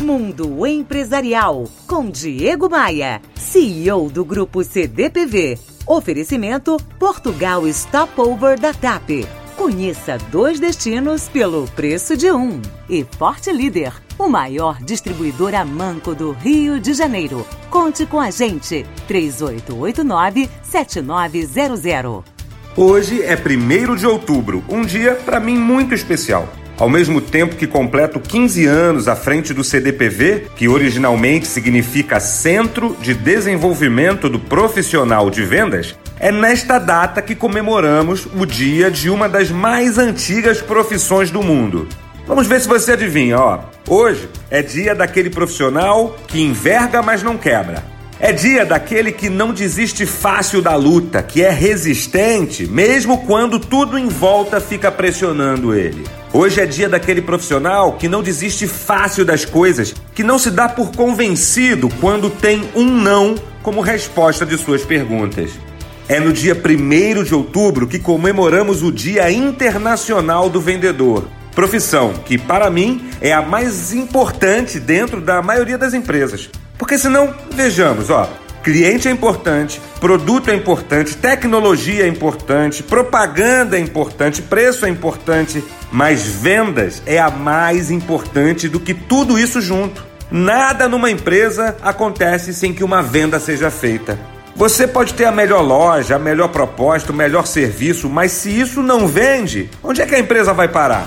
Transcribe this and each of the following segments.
Mundo Empresarial com Diego Maia, CEO do Grupo CDPV. Oferecimento Portugal Stopover da TAP. Conheça dois destinos pelo preço de um. E Forte Líder, o maior distribuidor a manco do Rio de Janeiro. Conte com a gente. 3889-7900. Hoje é 1 de outubro, um dia para mim muito especial. Ao mesmo tempo que completo 15 anos à frente do CDPV, que originalmente significa Centro de Desenvolvimento do Profissional de Vendas, é nesta data que comemoramos o dia de uma das mais antigas profissões do mundo. Vamos ver se você adivinha, ó. Hoje é dia daquele profissional que enverga, mas não quebra. É dia daquele que não desiste fácil da luta, que é resistente, mesmo quando tudo em volta fica pressionando ele. Hoje é dia daquele profissional que não desiste fácil das coisas, que não se dá por convencido quando tem um não como resposta de suas perguntas. É no dia 1 de outubro que comemoramos o Dia Internacional do Vendedor. Profissão que, para mim, é a mais importante dentro da maioria das empresas. Porque senão, vejamos, ó, cliente é importante, produto é importante, tecnologia é importante, propaganda é importante, preço é importante, mas vendas é a mais importante do que tudo isso junto. Nada numa empresa acontece sem que uma venda seja feita. Você pode ter a melhor loja, a melhor proposta, o melhor serviço, mas se isso não vende, onde é que a empresa vai parar?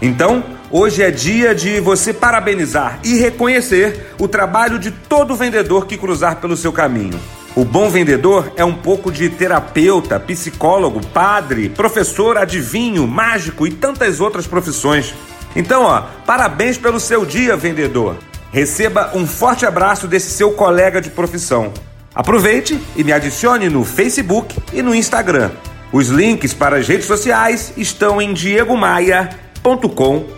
Então, Hoje é dia de você parabenizar e reconhecer o trabalho de todo vendedor que cruzar pelo seu caminho. O bom vendedor é um pouco de terapeuta, psicólogo, padre, professor, adivinho, mágico e tantas outras profissões. Então, ó, parabéns pelo seu dia, vendedor. Receba um forte abraço desse seu colega de profissão. Aproveite e me adicione no Facebook e no Instagram. Os links para as redes sociais estão em diegomaia.com.br